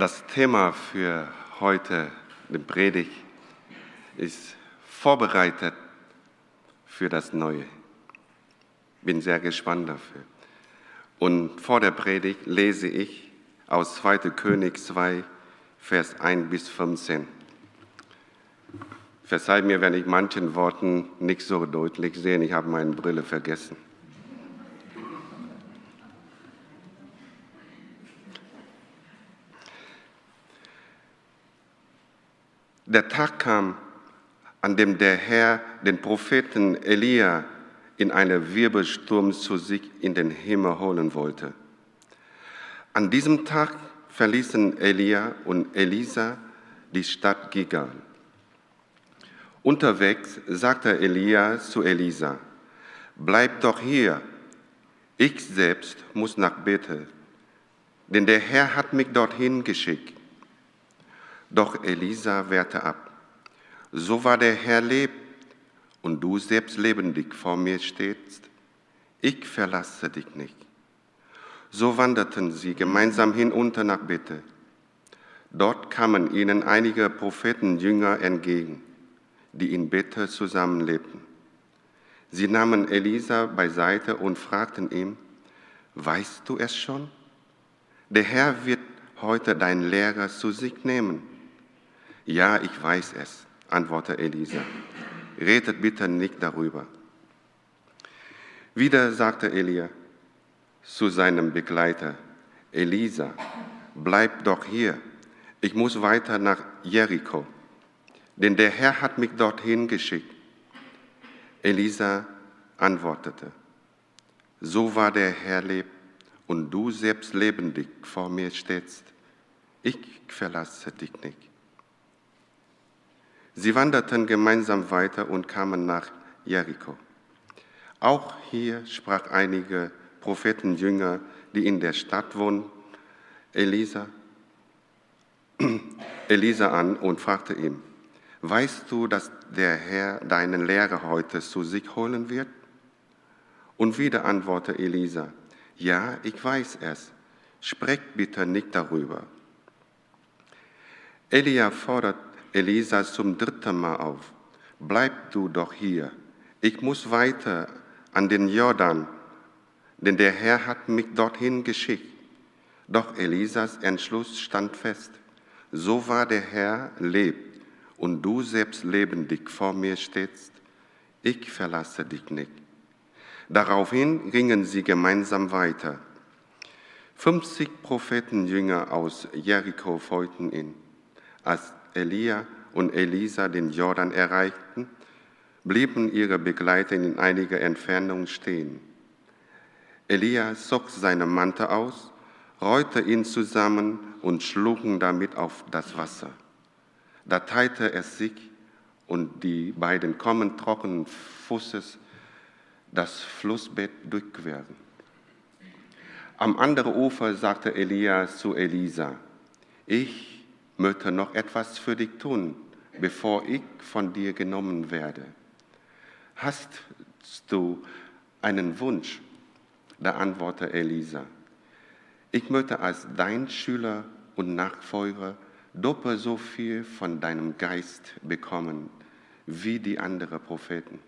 Das Thema für heute, den Predigt, ist vorbereitet für das Neue. Bin sehr gespannt dafür. Und vor der Predigt lese ich aus 2. König 2, Vers 1 bis 15. Verzeiht mir, wenn ich manchen Worten nicht so deutlich sehe. Ich habe meine Brille vergessen. Der Tag kam, an dem der Herr den Propheten Elia in einem Wirbelsturm zu sich in den Himmel holen wollte. An diesem Tag verließen Elia und Elisa die Stadt Gigal. Unterwegs sagte Elia zu Elisa, bleib doch hier, ich selbst muss nach Bethel, denn der Herr hat mich dorthin geschickt. Doch Elisa wehrte ab. So war der Herr lebt und du selbst lebendig vor mir stehst. Ich verlasse dich nicht. So wanderten sie gemeinsam hinunter nach Bethel. Dort kamen ihnen einige Prophetenjünger entgegen, die in Bethel zusammenlebten. Sie nahmen Elisa beiseite und fragten ihn, weißt du es schon? Der Herr wird heute dein Lehrer zu sich nehmen. Ja, ich weiß es, antwortete Elisa. Redet bitte nicht darüber. Wieder sagte Elia zu seinem Begleiter, Elisa, bleib doch hier, ich muss weiter nach Jericho, denn der Herr hat mich dorthin geschickt. Elisa antwortete, so war der Herr lebt und du selbst lebendig vor mir stehst, ich verlasse dich nicht. Sie wanderten gemeinsam weiter und kamen nach Jericho. Auch hier sprach einige Prophetenjünger, die in der Stadt wohnen, Elisa, Elisa an und fragte ihn, weißt du, dass der Herr deinen Lehrer heute zu sich holen wird? Und wieder antwortete Elisa, ja, ich weiß es, sprecht bitte nicht darüber. Elia fordert Elisa zum dritten Mal auf, bleib du doch hier, ich muss weiter an den Jordan, denn der Herr hat mich dorthin geschickt. Doch Elisas Entschluss stand fest, so war der Herr lebt und du selbst lebendig vor mir stehst, ich verlasse dich nicht. Daraufhin gingen sie gemeinsam weiter. 50 Prophetenjünger aus Jericho folgten ihn. Als Elia und Elisa den Jordan erreichten, blieben ihre Begleiter in einiger Entfernung stehen. Elia zog seinen Mantel aus, rollte ihn zusammen und schlug damit auf das Wasser. Da teilte es sich und die beiden kommen trockenen Fußes das Flussbett durchqueren. Am anderen Ufer sagte Elia zu Elisa, ich möchte noch etwas für dich tun, bevor ich von dir genommen werde. Hast du einen Wunsch? Da antwortete Elisa, ich möchte als dein Schüler und Nachfolger doppelt so viel von deinem Geist bekommen wie die anderen Propheten.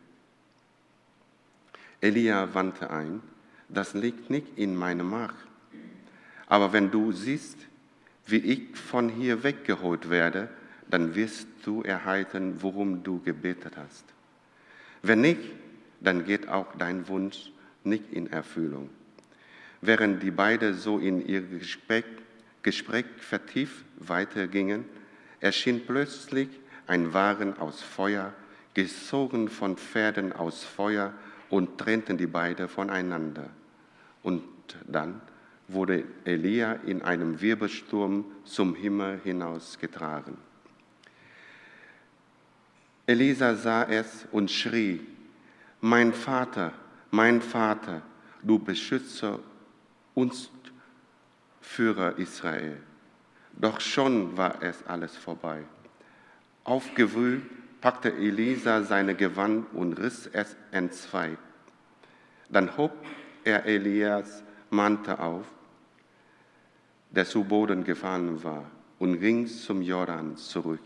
Elia wandte ein, das liegt nicht in meiner Macht. Aber wenn du siehst, wie ich von hier weggeholt werde, dann wirst du erhalten, worum du gebetet hast. Wenn nicht, dann geht auch dein Wunsch nicht in Erfüllung. Während die beiden so in ihr Gespräch, Gespräch vertieft weitergingen, erschien plötzlich ein Wagen aus Feuer, gezogen von Pferden aus Feuer und trennten die beiden voneinander. Und dann wurde Elia in einem Wirbelsturm zum Himmel hinausgetragen. Elisa sah es und schrie, mein Vater, mein Vater, du Beschützer und Führer Israel. Doch schon war es alles vorbei. Aufgewühlt packte Elisa seine Gewand und riss es entzwei. Dann hob er Elias Mantel auf der zu Boden gefallen war, und ging zum Jordan zurück.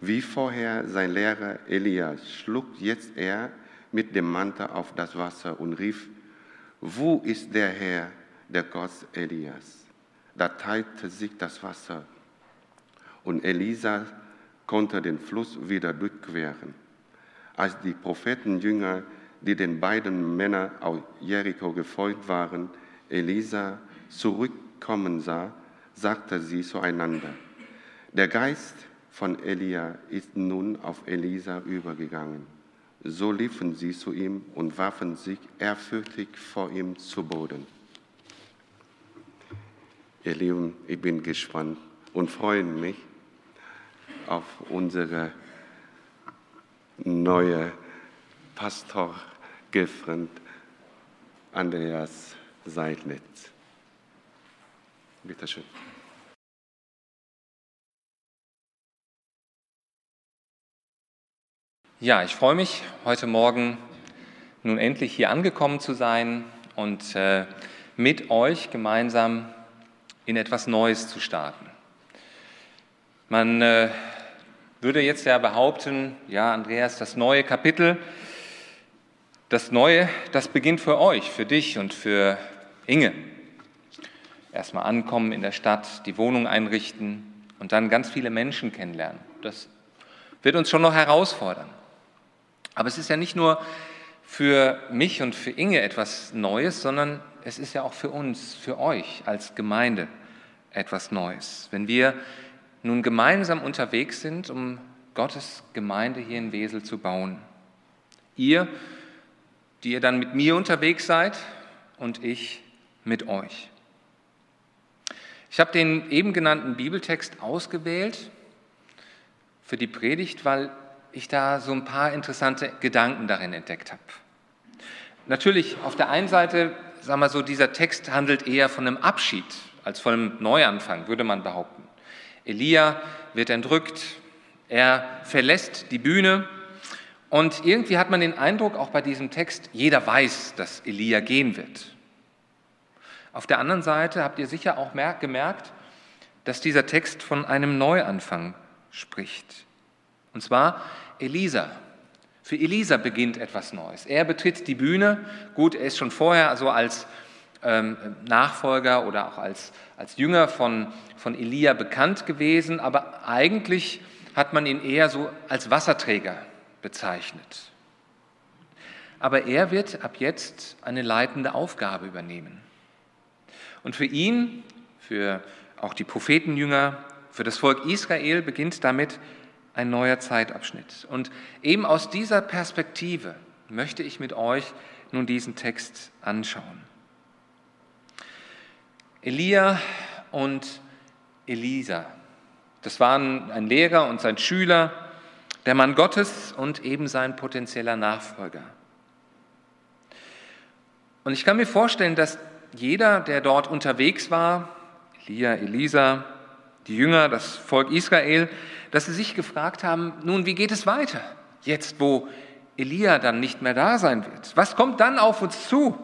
Wie vorher sein Lehrer Elias schlug jetzt er mit dem Mantel auf das Wasser und rief, wo ist der Herr, der Gott Elias? Da teilte sich das Wasser und Elisa konnte den Fluss wieder durchqueren. Als die Prophetenjünger, die den beiden Männern aus Jericho gefolgt waren, Elisa zurückkommen sah, sagte sie zueinander, der Geist von Elia ist nun auf Elisa übergegangen. So liefen sie zu ihm und warfen sich ehrfürchtig vor ihm zu Boden. Ihr Lieben, ich bin gespannt und freue mich auf unsere neue Pastor Gefreund Andreas Seidlitz. Bitte schön. Ja, ich freue mich, heute Morgen nun endlich hier angekommen zu sein und äh, mit euch gemeinsam in etwas Neues zu starten. Man äh, würde jetzt ja behaupten, ja, Andreas, das neue Kapitel, das Neue, das beginnt für euch, für dich und für Inge. Erstmal ankommen in der Stadt, die Wohnung einrichten und dann ganz viele Menschen kennenlernen. Das wird uns schon noch herausfordern. Aber es ist ja nicht nur für mich und für Inge etwas Neues, sondern es ist ja auch für uns, für euch als Gemeinde etwas Neues. Wenn wir nun gemeinsam unterwegs sind, um Gottes Gemeinde hier in Wesel zu bauen. Ihr, die ihr dann mit mir unterwegs seid und ich mit euch. Ich habe den eben genannten Bibeltext ausgewählt für die Predigt, weil ich da so ein paar interessante Gedanken darin entdeckt habe. Natürlich, auf der einen Seite, sagen wir so, dieser Text handelt eher von einem Abschied als von einem Neuanfang, würde man behaupten. Elia wird entrückt, er verlässt die Bühne und irgendwie hat man den Eindruck, auch bei diesem Text, jeder weiß, dass Elia gehen wird. Auf der anderen Seite habt ihr sicher auch gemerkt, dass dieser Text von einem Neuanfang spricht. Und zwar Elisa. Für Elisa beginnt etwas Neues. Er betritt die Bühne. Gut, er ist schon vorher also als ähm, Nachfolger oder auch als, als Jünger von, von Elia bekannt gewesen, aber eigentlich hat man ihn eher so als Wasserträger bezeichnet. Aber er wird ab jetzt eine leitende Aufgabe übernehmen. Und für ihn, für auch die Prophetenjünger, für das Volk Israel beginnt damit ein neuer Zeitabschnitt. Und eben aus dieser Perspektive möchte ich mit euch nun diesen Text anschauen. Elia und Elisa, das waren ein Lehrer und sein Schüler, der Mann Gottes und eben sein potenzieller Nachfolger. Und ich kann mir vorstellen, dass jeder, der dort unterwegs war, Elia, Elisa, die Jünger, das Volk Israel, dass sie sich gefragt haben, nun, wie geht es weiter? Jetzt, wo Elia dann nicht mehr da sein wird. Was kommt dann auf uns zu?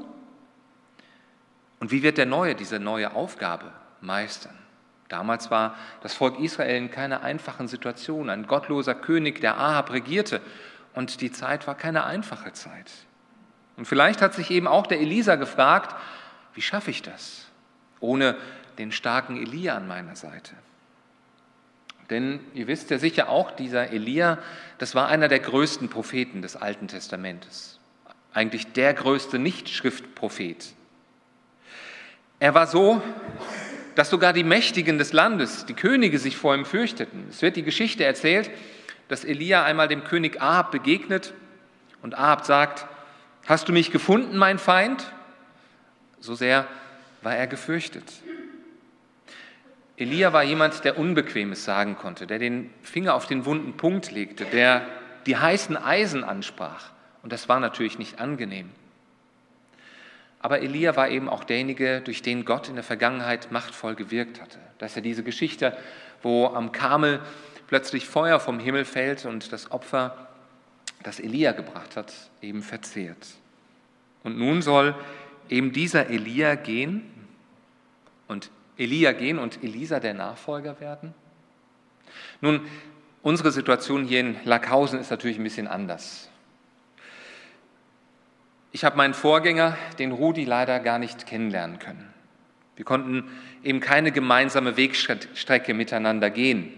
Und wie wird der Neue diese neue Aufgabe meistern? Damals war das Volk Israel in keiner einfachen Situation. Ein gottloser König, der Ahab regierte. Und die Zeit war keine einfache Zeit. Und vielleicht hat sich eben auch der Elisa gefragt, wie schaffe ich das, ohne den starken Elia an meiner Seite? Denn ihr wisst ja sicher auch, dieser Elia, das war einer der größten Propheten des Alten Testamentes. Eigentlich der größte Nicht-Schriftprophet. Er war so, dass sogar die Mächtigen des Landes, die Könige, sich vor ihm fürchteten. Es wird die Geschichte erzählt, dass Elia einmal dem König Ahab begegnet und Ahab sagt, hast du mich gefunden, mein Feind? So sehr war er gefürchtet. Elia war jemand, der Unbequemes sagen konnte, der den Finger auf den wunden Punkt legte, der die heißen Eisen ansprach. Und das war natürlich nicht angenehm. Aber Elia war eben auch derjenige, durch den Gott in der Vergangenheit machtvoll gewirkt hatte. Das ist ja diese Geschichte, wo am Kamel plötzlich Feuer vom Himmel fällt und das Opfer, das Elia gebracht hat, eben verzehrt. Und nun soll eben dieser Elia gehen und Elia gehen und Elisa der Nachfolger werden? Nun, unsere Situation hier in Lackhausen ist natürlich ein bisschen anders. Ich habe meinen Vorgänger, den Rudi, leider gar nicht kennenlernen können. Wir konnten eben keine gemeinsame Wegstrecke miteinander gehen.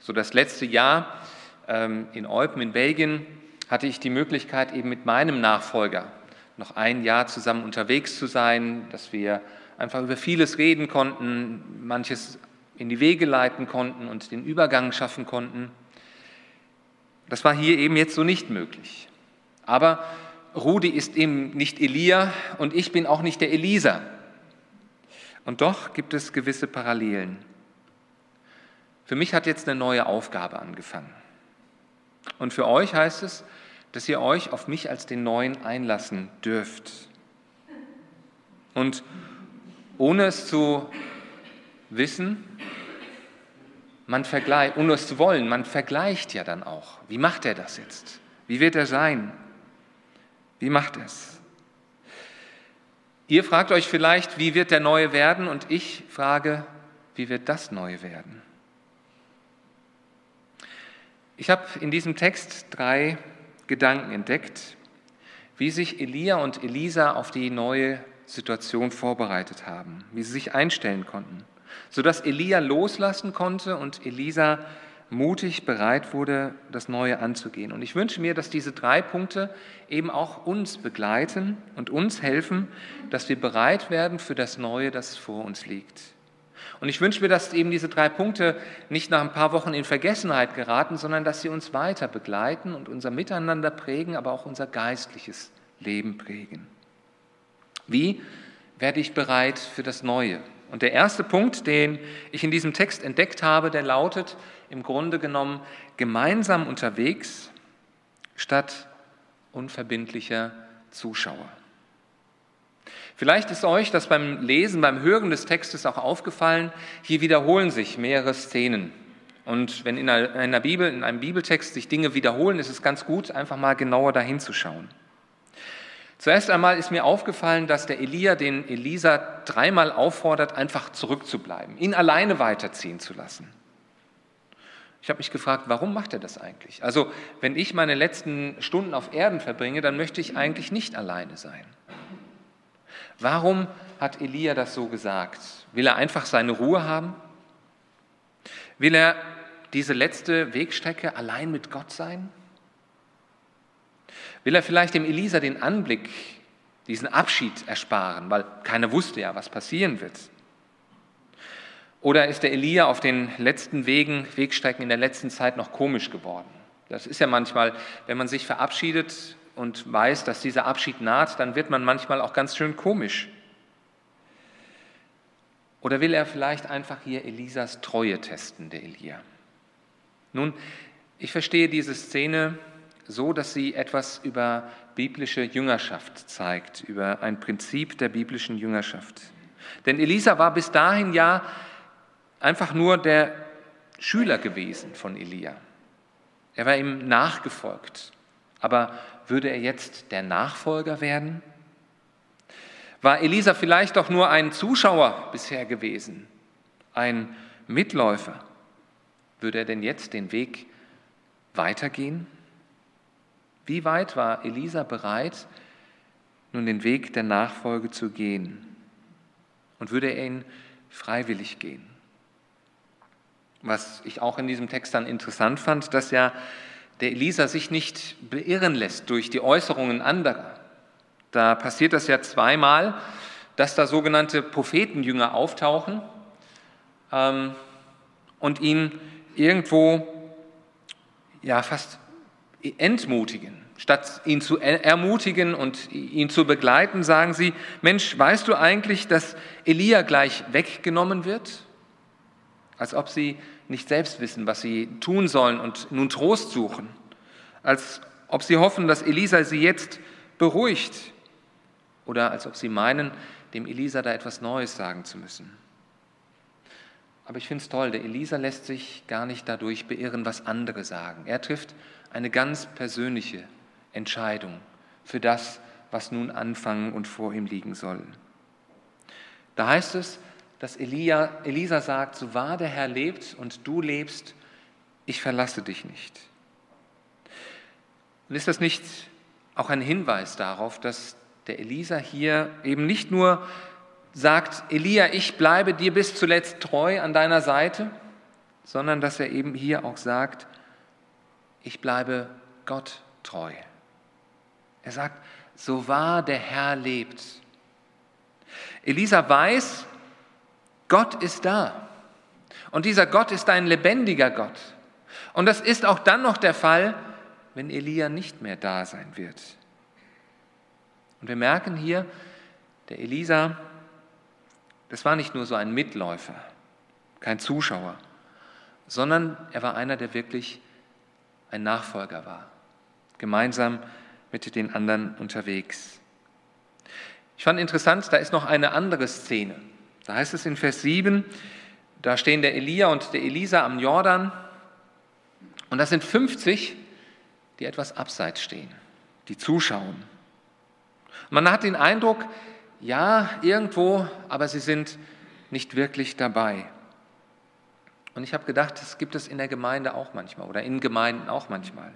So das letzte Jahr ähm, in Eupen in Belgien hatte ich die Möglichkeit, eben mit meinem Nachfolger noch ein Jahr zusammen unterwegs zu sein, dass wir einfach über vieles reden konnten, manches in die Wege leiten konnten und den Übergang schaffen konnten. Das war hier eben jetzt so nicht möglich. Aber Rudi ist eben nicht Elia und ich bin auch nicht der Elisa. Und doch gibt es gewisse Parallelen. Für mich hat jetzt eine neue Aufgabe angefangen. Und für euch heißt es, dass ihr euch auf mich als den Neuen einlassen dürft. Und ohne es zu wissen, man vergleicht, ohne es zu wollen, man vergleicht ja dann auch. Wie macht er das jetzt? Wie wird er sein? Wie macht es? Ihr fragt euch vielleicht, wie wird der Neue werden? Und ich frage, wie wird das Neue werden? Ich habe in diesem Text drei Gedanken entdeckt, wie sich Elia und Elisa auf die neue Situation vorbereitet haben, wie sie sich einstellen konnten, sodass Elia loslassen konnte und Elisa mutig bereit wurde, das Neue anzugehen. Und ich wünsche mir, dass diese drei Punkte eben auch uns begleiten und uns helfen, dass wir bereit werden für das Neue, das vor uns liegt. Und ich wünsche mir, dass eben diese drei Punkte nicht nach ein paar Wochen in Vergessenheit geraten, sondern dass sie uns weiter begleiten und unser Miteinander prägen, aber auch unser geistliches Leben prägen. Wie werde ich bereit für das Neue? Und der erste Punkt, den ich in diesem Text entdeckt habe, der lautet im Grunde genommen gemeinsam unterwegs statt unverbindlicher Zuschauer. Vielleicht ist euch das beim Lesen, beim Hören des Textes auch aufgefallen, hier wiederholen sich mehrere Szenen. Und wenn in einer Bibel, in einem Bibeltext sich Dinge wiederholen, ist es ganz gut, einfach mal genauer dahin zu schauen. Zuerst einmal ist mir aufgefallen, dass der Elia den Elisa dreimal auffordert, einfach zurückzubleiben, ihn alleine weiterziehen zu lassen. Ich habe mich gefragt, warum macht er das eigentlich? Also, wenn ich meine letzten Stunden auf Erden verbringe, dann möchte ich eigentlich nicht alleine sein. Warum hat Elia das so gesagt? Will er einfach seine Ruhe haben? Will er diese letzte Wegstrecke allein mit Gott sein? Will er vielleicht dem Elisa den Anblick, diesen Abschied ersparen, weil keiner wusste ja, was passieren wird? Oder ist der Elia auf den letzten Wegen, Wegstrecken in der letzten Zeit noch komisch geworden? Das ist ja manchmal, wenn man sich verabschiedet, und weiß, dass dieser Abschied naht, dann wird man manchmal auch ganz schön komisch. Oder will er vielleicht einfach hier Elisas Treue testen, der Elia? Nun, ich verstehe diese Szene so, dass sie etwas über biblische Jüngerschaft zeigt, über ein Prinzip der biblischen Jüngerschaft. Denn Elisa war bis dahin ja einfach nur der Schüler gewesen von Elia. Er war ihm nachgefolgt. Aber würde er jetzt der Nachfolger werden? War Elisa vielleicht doch nur ein Zuschauer bisher gewesen, ein Mitläufer? Würde er denn jetzt den Weg weitergehen? Wie weit war Elisa bereit, nun den Weg der Nachfolge zu gehen? Und würde er ihn freiwillig gehen? Was ich auch in diesem Text dann interessant fand, dass ja der Elisa sich nicht beirren lässt durch die Äußerungen anderer. Da passiert das ja zweimal, dass da sogenannte Prophetenjünger auftauchen ähm, und ihn irgendwo ja fast entmutigen. Statt ihn zu ermutigen und ihn zu begleiten, sagen sie, Mensch, weißt du eigentlich, dass Elia gleich weggenommen wird? Als ob sie nicht selbst wissen, was sie tun sollen und nun Trost suchen, als ob sie hoffen, dass Elisa sie jetzt beruhigt oder als ob sie meinen, dem Elisa da etwas Neues sagen zu müssen. Aber ich finde es toll, der Elisa lässt sich gar nicht dadurch beirren, was andere sagen. Er trifft eine ganz persönliche Entscheidung für das, was nun anfangen und vor ihm liegen soll. Da heißt es, dass Elia, Elisa sagt, so wahr der Herr lebt und du lebst, ich verlasse dich nicht. Und ist das nicht auch ein Hinweis darauf, dass der Elisa hier eben nicht nur sagt, Elia, ich bleibe dir bis zuletzt treu an deiner Seite, sondern dass er eben hier auch sagt, ich bleibe Gott treu. Er sagt, so wahr der Herr lebt. Elisa weiß, Gott ist da. Und dieser Gott ist ein lebendiger Gott. Und das ist auch dann noch der Fall, wenn Elia nicht mehr da sein wird. Und wir merken hier, der Elisa, das war nicht nur so ein Mitläufer, kein Zuschauer, sondern er war einer, der wirklich ein Nachfolger war, gemeinsam mit den anderen unterwegs. Ich fand interessant, da ist noch eine andere Szene. Da heißt es in Vers 7, da stehen der Elia und der Elisa am Jordan und das sind 50, die etwas abseits stehen, die zuschauen. Man hat den Eindruck, ja, irgendwo, aber sie sind nicht wirklich dabei. Und ich habe gedacht, das gibt es in der Gemeinde auch manchmal oder in Gemeinden auch manchmal.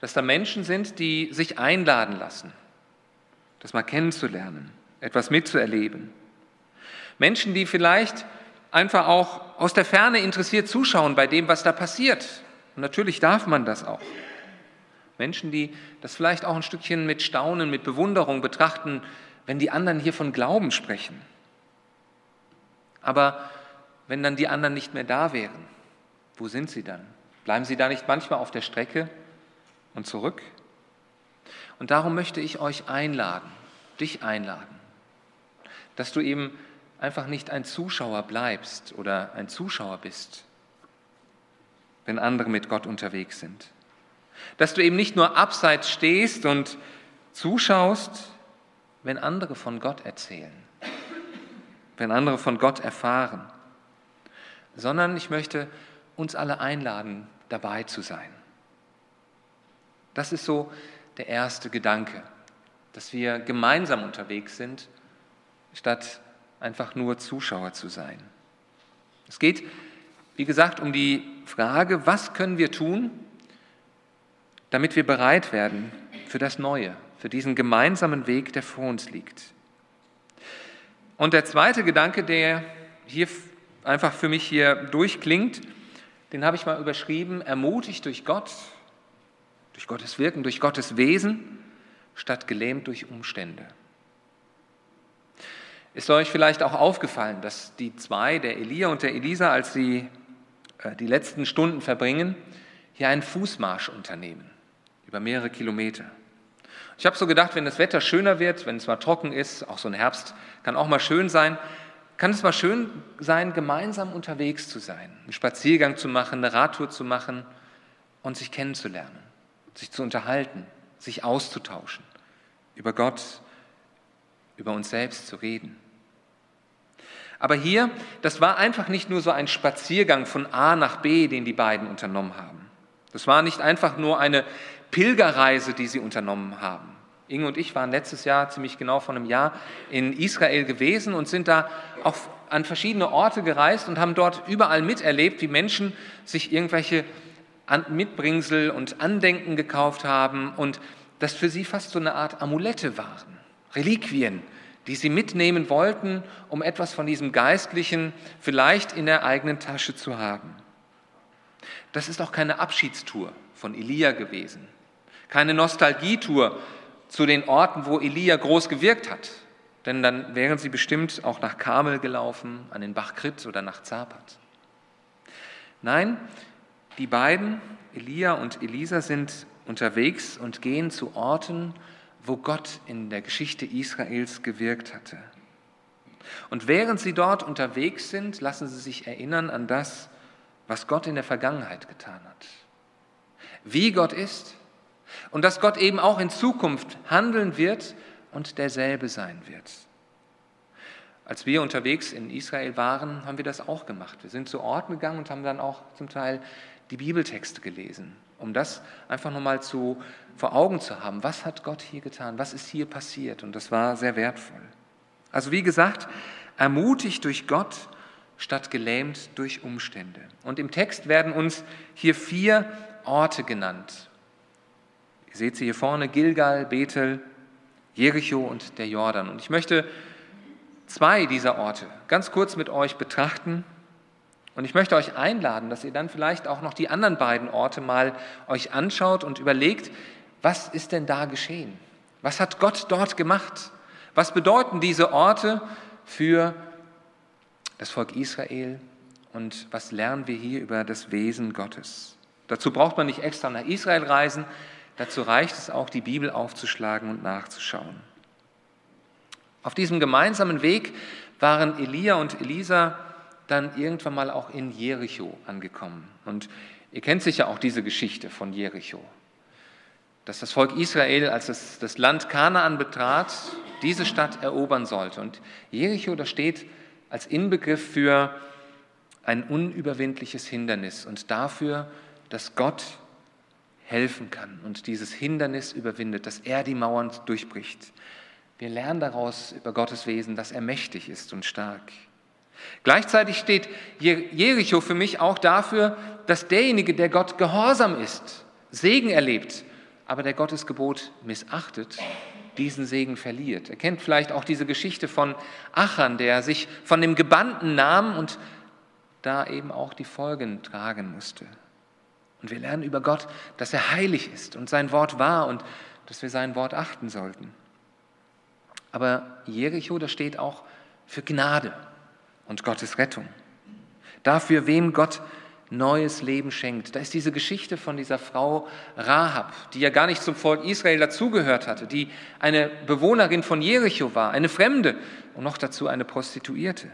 Dass da Menschen sind, die sich einladen lassen, das mal kennenzulernen, etwas mitzuerleben. Menschen, die vielleicht einfach auch aus der Ferne interessiert zuschauen bei dem, was da passiert. Und natürlich darf man das auch. Menschen, die das vielleicht auch ein Stückchen mit Staunen, mit Bewunderung betrachten, wenn die anderen hier von Glauben sprechen. Aber wenn dann die anderen nicht mehr da wären, wo sind sie dann? Bleiben sie da nicht manchmal auf der Strecke und zurück? Und darum möchte ich euch einladen, dich einladen, dass du eben einfach nicht ein Zuschauer bleibst oder ein Zuschauer bist, wenn andere mit Gott unterwegs sind. Dass du eben nicht nur abseits stehst und zuschaust, wenn andere von Gott erzählen, wenn andere von Gott erfahren, sondern ich möchte uns alle einladen, dabei zu sein. Das ist so der erste Gedanke, dass wir gemeinsam unterwegs sind, statt einfach nur Zuschauer zu sein. Es geht, wie gesagt, um die Frage, was können wir tun, damit wir bereit werden für das Neue, für diesen gemeinsamen Weg, der vor uns liegt. Und der zweite Gedanke, der hier einfach für mich hier durchklingt, den habe ich mal überschrieben, ermutigt durch Gott, durch Gottes Wirken, durch Gottes Wesen, statt gelähmt durch Umstände. Ist euch vielleicht auch aufgefallen, dass die zwei, der Elia und der Elisa, als sie äh, die letzten Stunden verbringen, hier einen Fußmarsch unternehmen, über mehrere Kilometer. Ich habe so gedacht, wenn das Wetter schöner wird, wenn es mal trocken ist, auch so ein Herbst kann auch mal schön sein, kann es mal schön sein, gemeinsam unterwegs zu sein, einen Spaziergang zu machen, eine Radtour zu machen und sich kennenzulernen, sich zu unterhalten, sich auszutauschen, über Gott, über uns selbst zu reden. Aber hier, das war einfach nicht nur so ein Spaziergang von A nach B, den die beiden unternommen haben. Das war nicht einfach nur eine Pilgerreise, die sie unternommen haben. Inge und ich waren letztes Jahr, ziemlich genau vor einem Jahr, in Israel gewesen und sind da auch an verschiedene Orte gereist und haben dort überall miterlebt, wie Menschen sich irgendwelche Mitbringsel und Andenken gekauft haben und das für sie fast so eine Art Amulette waren, Reliquien, die sie mitnehmen wollten, um etwas von diesem Geistlichen vielleicht in der eigenen Tasche zu haben. Das ist auch keine Abschiedstour von Elia gewesen, keine Nostalgietour zu den Orten, wo Elia groß gewirkt hat. Denn dann wären sie bestimmt auch nach Kamel gelaufen, an den Bach Krit oder nach Zapat. Nein, die beiden, Elia und Elisa, sind unterwegs und gehen zu Orten, wo Gott in der Geschichte Israels gewirkt hatte. Und während sie dort unterwegs sind, lassen sie sich erinnern an das, was Gott in der Vergangenheit getan hat. Wie Gott ist und dass Gott eben auch in Zukunft handeln wird und derselbe sein wird. Als wir unterwegs in Israel waren, haben wir das auch gemacht. Wir sind zu Orten gegangen und haben dann auch zum Teil die Bibeltexte gelesen, um das einfach nochmal zu, vor Augen zu haben. Was hat Gott hier getan? Was ist hier passiert? Und das war sehr wertvoll. Also wie gesagt, ermutigt durch Gott statt gelähmt durch Umstände. Und im Text werden uns hier vier Orte genannt. Ihr seht sie hier vorne, Gilgal, Bethel, Jericho und der Jordan. Und ich möchte zwei dieser Orte ganz kurz mit euch betrachten. Und ich möchte euch einladen, dass ihr dann vielleicht auch noch die anderen beiden Orte mal euch anschaut und überlegt, was ist denn da geschehen? Was hat Gott dort gemacht? Was bedeuten diese Orte für das Volk Israel und was lernen wir hier über das Wesen Gottes? Dazu braucht man nicht extra nach Israel reisen, dazu reicht es auch, die Bibel aufzuschlagen und nachzuschauen. Auf diesem gemeinsamen Weg waren Elia und Elisa dann irgendwann mal auch in Jericho angekommen. Und ihr kennt sicher auch diese Geschichte von Jericho, dass das Volk Israel, als es das Land Kanaan betrat, diese Stadt erobern sollte. Und Jericho, das steht als Inbegriff für ein unüberwindliches Hindernis und dafür, dass Gott helfen kann und dieses Hindernis überwindet, dass er die Mauern durchbricht. Wir lernen daraus über Gottes Wesen, dass er mächtig ist und stark. Gleichzeitig steht Jericho für mich auch dafür, dass derjenige, der Gott gehorsam ist, Segen erlebt, aber der Gottes Gebot missachtet, diesen Segen verliert. Er kennt vielleicht auch diese Geschichte von Achan, der sich von dem Gebannten nahm und da eben auch die Folgen tragen musste. Und wir lernen über Gott, dass er heilig ist und sein Wort wahr und dass wir sein Wort achten sollten. Aber Jericho, das steht auch für Gnade und Gottes Rettung. Dafür, wem Gott neues Leben schenkt. Da ist diese Geschichte von dieser Frau Rahab, die ja gar nicht zum Volk Israel dazugehört hatte, die eine Bewohnerin von Jericho war, eine Fremde und noch dazu eine Prostituierte.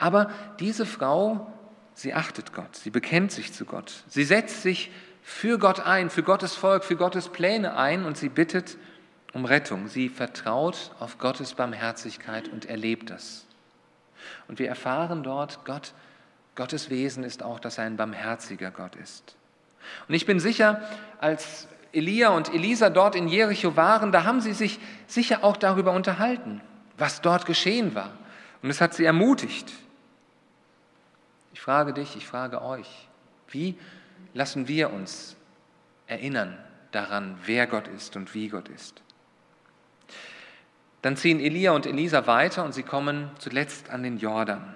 Aber diese Frau, sie achtet Gott, sie bekennt sich zu Gott, sie setzt sich für Gott ein, für Gottes Volk, für Gottes Pläne ein und sie bittet um Rettung. Sie vertraut auf Gottes Barmherzigkeit und erlebt das. Und wir erfahren dort, Gott Gottes Wesen ist auch, dass er ein barmherziger Gott ist. Und ich bin sicher, als Elia und Elisa dort in Jericho waren, da haben sie sich sicher auch darüber unterhalten, was dort geschehen war. Und es hat sie ermutigt. Ich frage dich, ich frage euch, wie lassen wir uns erinnern daran, wer Gott ist und wie Gott ist? Dann ziehen Elia und Elisa weiter und sie kommen zuletzt an den Jordan.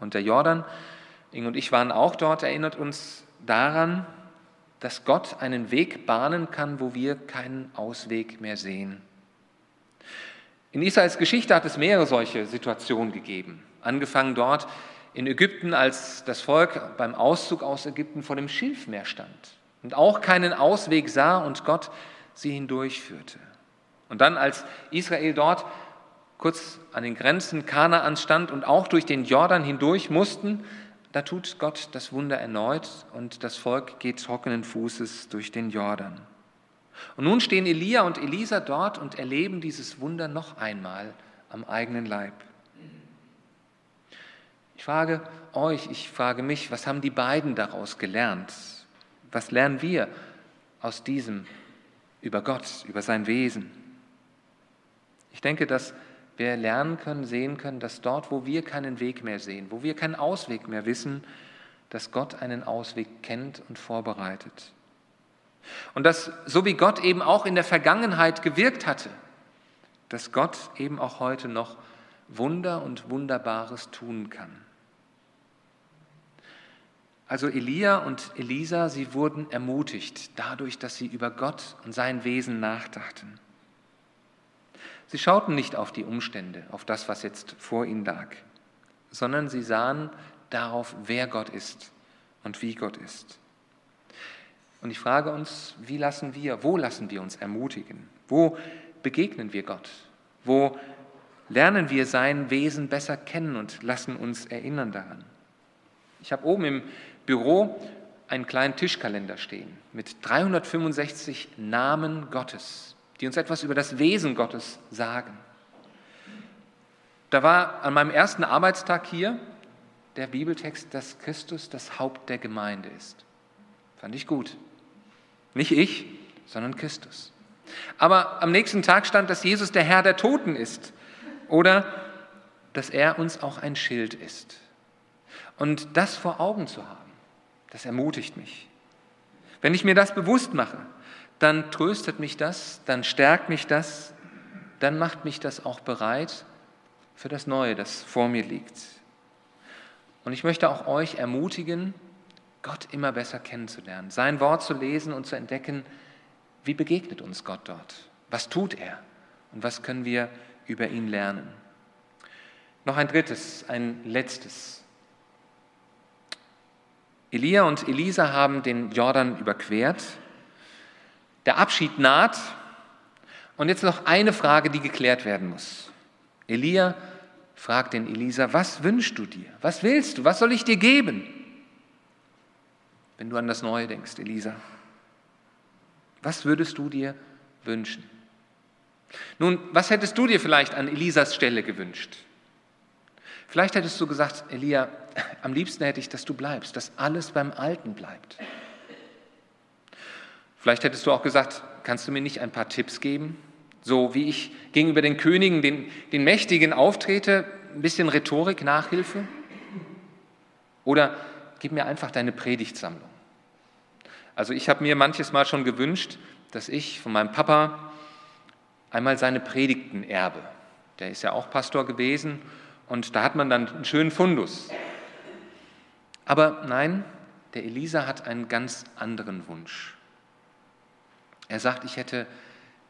Und der Jordan, Inge und ich waren auch dort, erinnert uns daran, dass Gott einen Weg bahnen kann, wo wir keinen Ausweg mehr sehen. In Israels Geschichte hat es mehrere solche Situationen gegeben. Angefangen dort in Ägypten, als das Volk beim Auszug aus Ägypten vor dem Schilfmeer stand und auch keinen Ausweg sah und Gott sie hindurchführte. Und dann, als Israel dort kurz an den Grenzen Kanaans stand und auch durch den Jordan hindurch mussten, da tut Gott das Wunder erneut und das Volk geht trockenen Fußes durch den Jordan. Und nun stehen Elia und Elisa dort und erleben dieses Wunder noch einmal am eigenen Leib. Ich frage euch, ich frage mich, was haben die beiden daraus gelernt? Was lernen wir aus diesem über Gott, über sein Wesen? Ich denke, dass wir lernen können, sehen können, dass dort, wo wir keinen Weg mehr sehen, wo wir keinen Ausweg mehr wissen, dass Gott einen Ausweg kennt und vorbereitet. Und dass, so wie Gott eben auch in der Vergangenheit gewirkt hatte, dass Gott eben auch heute noch Wunder und Wunderbares tun kann. Also Elia und Elisa, sie wurden ermutigt dadurch, dass sie über Gott und sein Wesen nachdachten. Sie schauten nicht auf die Umstände, auf das, was jetzt vor ihnen lag, sondern sie sahen darauf, wer Gott ist und wie Gott ist. Und ich frage uns, wie lassen wir, wo lassen wir uns ermutigen? Wo begegnen wir Gott? Wo lernen wir sein Wesen besser kennen und lassen uns erinnern daran? Ich habe oben im Büro einen kleinen Tischkalender stehen mit 365 Namen Gottes die uns etwas über das Wesen Gottes sagen. Da war an meinem ersten Arbeitstag hier der Bibeltext, dass Christus das Haupt der Gemeinde ist. Fand ich gut. Nicht ich, sondern Christus. Aber am nächsten Tag stand, dass Jesus der Herr der Toten ist oder dass er uns auch ein Schild ist. Und das vor Augen zu haben, das ermutigt mich. Wenn ich mir das bewusst mache, dann tröstet mich das, dann stärkt mich das, dann macht mich das auch bereit für das Neue, das vor mir liegt. Und ich möchte auch euch ermutigen, Gott immer besser kennenzulernen, sein Wort zu lesen und zu entdecken, wie begegnet uns Gott dort? Was tut er? Und was können wir über ihn lernen? Noch ein drittes, ein letztes. Elia und Elisa haben den Jordan überquert. Der Abschied naht. Und jetzt noch eine Frage, die geklärt werden muss. Elia fragt den Elisa, was wünschst du dir? Was willst du? Was soll ich dir geben? Wenn du an das Neue denkst, Elisa. Was würdest du dir wünschen? Nun, was hättest du dir vielleicht an Elisas Stelle gewünscht? Vielleicht hättest du gesagt, Elia, am liebsten hätte ich, dass du bleibst, dass alles beim Alten bleibt. Vielleicht hättest du auch gesagt, kannst du mir nicht ein paar Tipps geben? So wie ich gegenüber den Königen, den, den Mächtigen auftrete, ein bisschen Rhetorik, Nachhilfe? Oder gib mir einfach deine Predigtsammlung. Also ich habe mir manches Mal schon gewünscht, dass ich von meinem Papa einmal seine Predigten erbe. Der ist ja auch Pastor gewesen und da hat man dann einen schönen Fundus. Aber nein, der Elisa hat einen ganz anderen Wunsch. Er sagt, ich hätte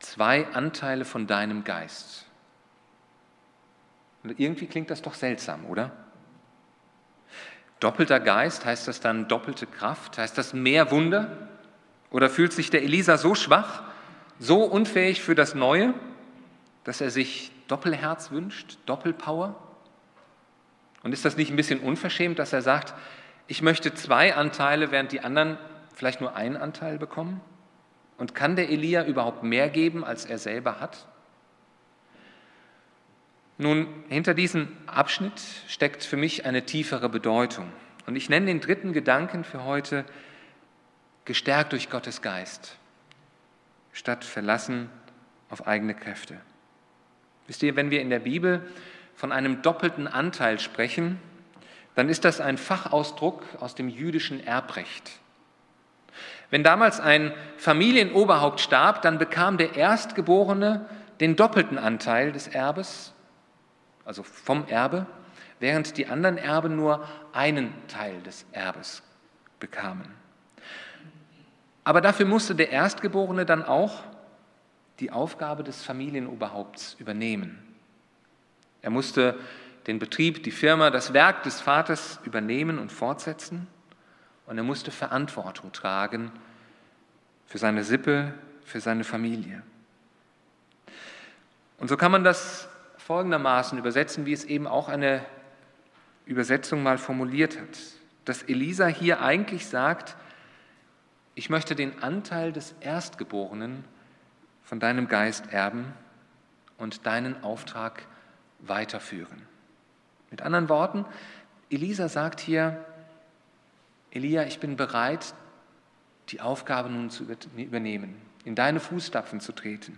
zwei Anteile von deinem Geist. Und irgendwie klingt das doch seltsam, oder? Doppelter Geist, heißt das dann doppelte Kraft? Heißt das mehr Wunder? Oder fühlt sich der Elisa so schwach, so unfähig für das Neue, dass er sich Doppelherz wünscht, Doppelpower? Und ist das nicht ein bisschen unverschämt, dass er sagt, ich möchte zwei Anteile, während die anderen vielleicht nur einen Anteil bekommen? Und kann der Elia überhaupt mehr geben, als er selber hat? Nun, hinter diesem Abschnitt steckt für mich eine tiefere Bedeutung. Und ich nenne den dritten Gedanken für heute gestärkt durch Gottes Geist, statt verlassen auf eigene Kräfte. Wisst ihr, wenn wir in der Bibel von einem doppelten Anteil sprechen, dann ist das ein Fachausdruck aus dem jüdischen Erbrecht. Wenn damals ein Familienoberhaupt starb, dann bekam der Erstgeborene den doppelten Anteil des Erbes, also vom Erbe, während die anderen Erben nur einen Teil des Erbes bekamen. Aber dafür musste der Erstgeborene dann auch die Aufgabe des Familienoberhaupts übernehmen. Er musste den Betrieb, die Firma, das Werk des Vaters übernehmen und fortsetzen und er musste Verantwortung tragen für seine Sippe, für seine Familie. Und so kann man das folgendermaßen übersetzen, wie es eben auch eine Übersetzung mal formuliert hat, dass Elisa hier eigentlich sagt, ich möchte den Anteil des Erstgeborenen von deinem Geist erben und deinen Auftrag weiterführen. Mit anderen Worten, Elisa sagt hier, Elia, ich bin bereit, die Aufgabe nun zu übernehmen, in deine Fußstapfen zu treten,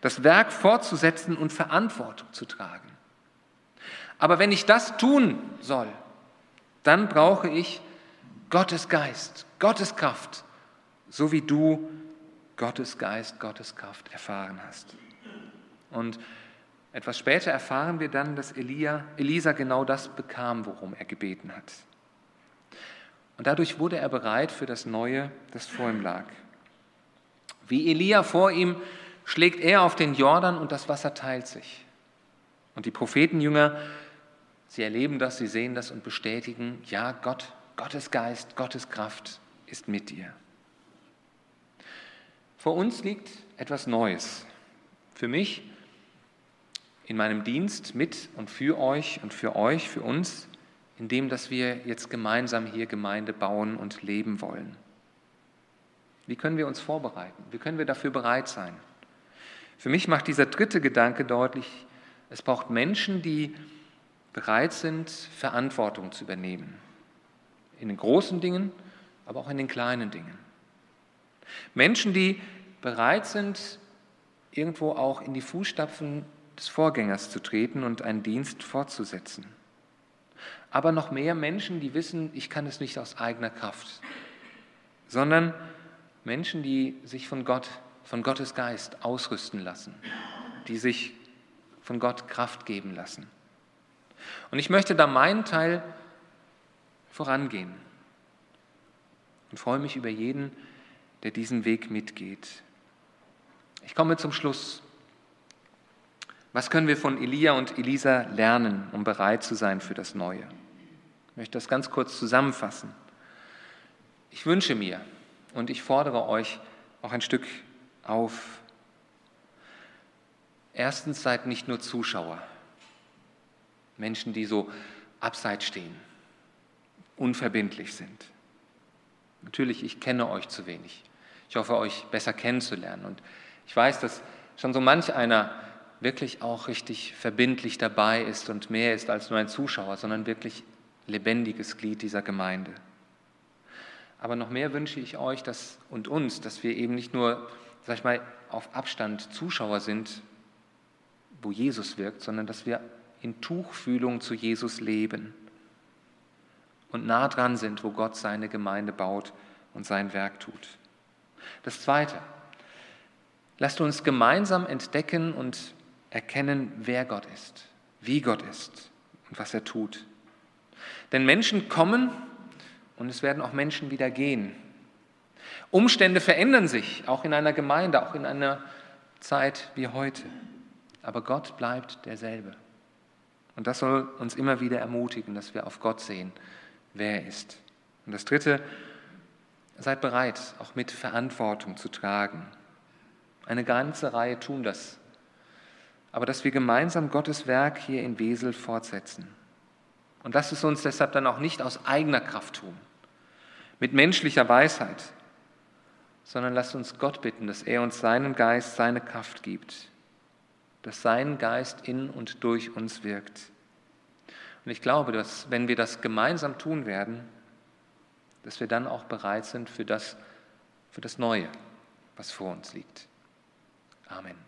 das Werk fortzusetzen und Verantwortung zu tragen. Aber wenn ich das tun soll, dann brauche ich Gottes Geist, Gottes Kraft, so wie du Gottes Geist, Gottes Kraft erfahren hast. Und etwas später erfahren wir dann, dass Elia, Elisa genau das bekam, worum er gebeten hat. Und dadurch wurde er bereit für das Neue, das vor ihm lag. Wie Elia vor ihm schlägt er auf den Jordan und das Wasser teilt sich. Und die Prophetenjünger, sie erleben das, sie sehen das und bestätigen, ja, Gott, Gottes Geist, Gottes Kraft ist mit dir. Vor uns liegt etwas Neues. Für mich in meinem Dienst mit und für euch und für euch, für uns indem dass wir jetzt gemeinsam hier Gemeinde bauen und leben wollen. Wie können wir uns vorbereiten? Wie können wir dafür bereit sein? Für mich macht dieser dritte Gedanke deutlich, es braucht Menschen, die bereit sind, Verantwortung zu übernehmen. In den großen Dingen, aber auch in den kleinen Dingen. Menschen, die bereit sind, irgendwo auch in die Fußstapfen des Vorgängers zu treten und einen Dienst fortzusetzen. Aber noch mehr Menschen, die wissen, ich kann es nicht aus eigener Kraft, sondern Menschen, die sich von Gott, von Gottes Geist ausrüsten lassen, die sich von Gott Kraft geben lassen. Und ich möchte da meinen Teil vorangehen und freue mich über jeden, der diesen Weg mitgeht. Ich komme zum Schluss. Was können wir von Elia und Elisa lernen, um bereit zu sein für das Neue? Ich möchte das ganz kurz zusammenfassen. Ich wünsche mir und ich fordere euch auch ein Stück auf. Erstens seid nicht nur Zuschauer, Menschen, die so abseits stehen, unverbindlich sind. Natürlich, ich kenne euch zu wenig. Ich hoffe, euch besser kennenzulernen. Und ich weiß, dass schon so manch einer wirklich auch richtig verbindlich dabei ist und mehr ist als nur ein Zuschauer, sondern wirklich lebendiges Glied dieser Gemeinde. Aber noch mehr wünsche ich euch dass, und uns, dass wir eben nicht nur, sag ich mal, auf Abstand Zuschauer sind, wo Jesus wirkt, sondern dass wir in Tuchfühlung zu Jesus leben und nah dran sind, wo Gott seine Gemeinde baut und sein Werk tut. Das Zweite, lasst uns gemeinsam entdecken und erkennen, wer Gott ist, wie Gott ist und was er tut. Denn Menschen kommen und es werden auch Menschen wieder gehen. Umstände verändern sich, auch in einer Gemeinde, auch in einer Zeit wie heute. Aber Gott bleibt derselbe. Und das soll uns immer wieder ermutigen, dass wir auf Gott sehen, wer er ist. Und das Dritte, seid bereit, auch mit Verantwortung zu tragen. Eine ganze Reihe tun das aber dass wir gemeinsam Gottes Werk hier in Wesel fortsetzen. Und lasst es uns deshalb dann auch nicht aus eigener Kraft tun, mit menschlicher Weisheit, sondern lasst uns Gott bitten, dass er uns seinen Geist, seine Kraft gibt, dass sein Geist in und durch uns wirkt. Und ich glaube, dass wenn wir das gemeinsam tun werden, dass wir dann auch bereit sind für das, für das Neue, was vor uns liegt. Amen.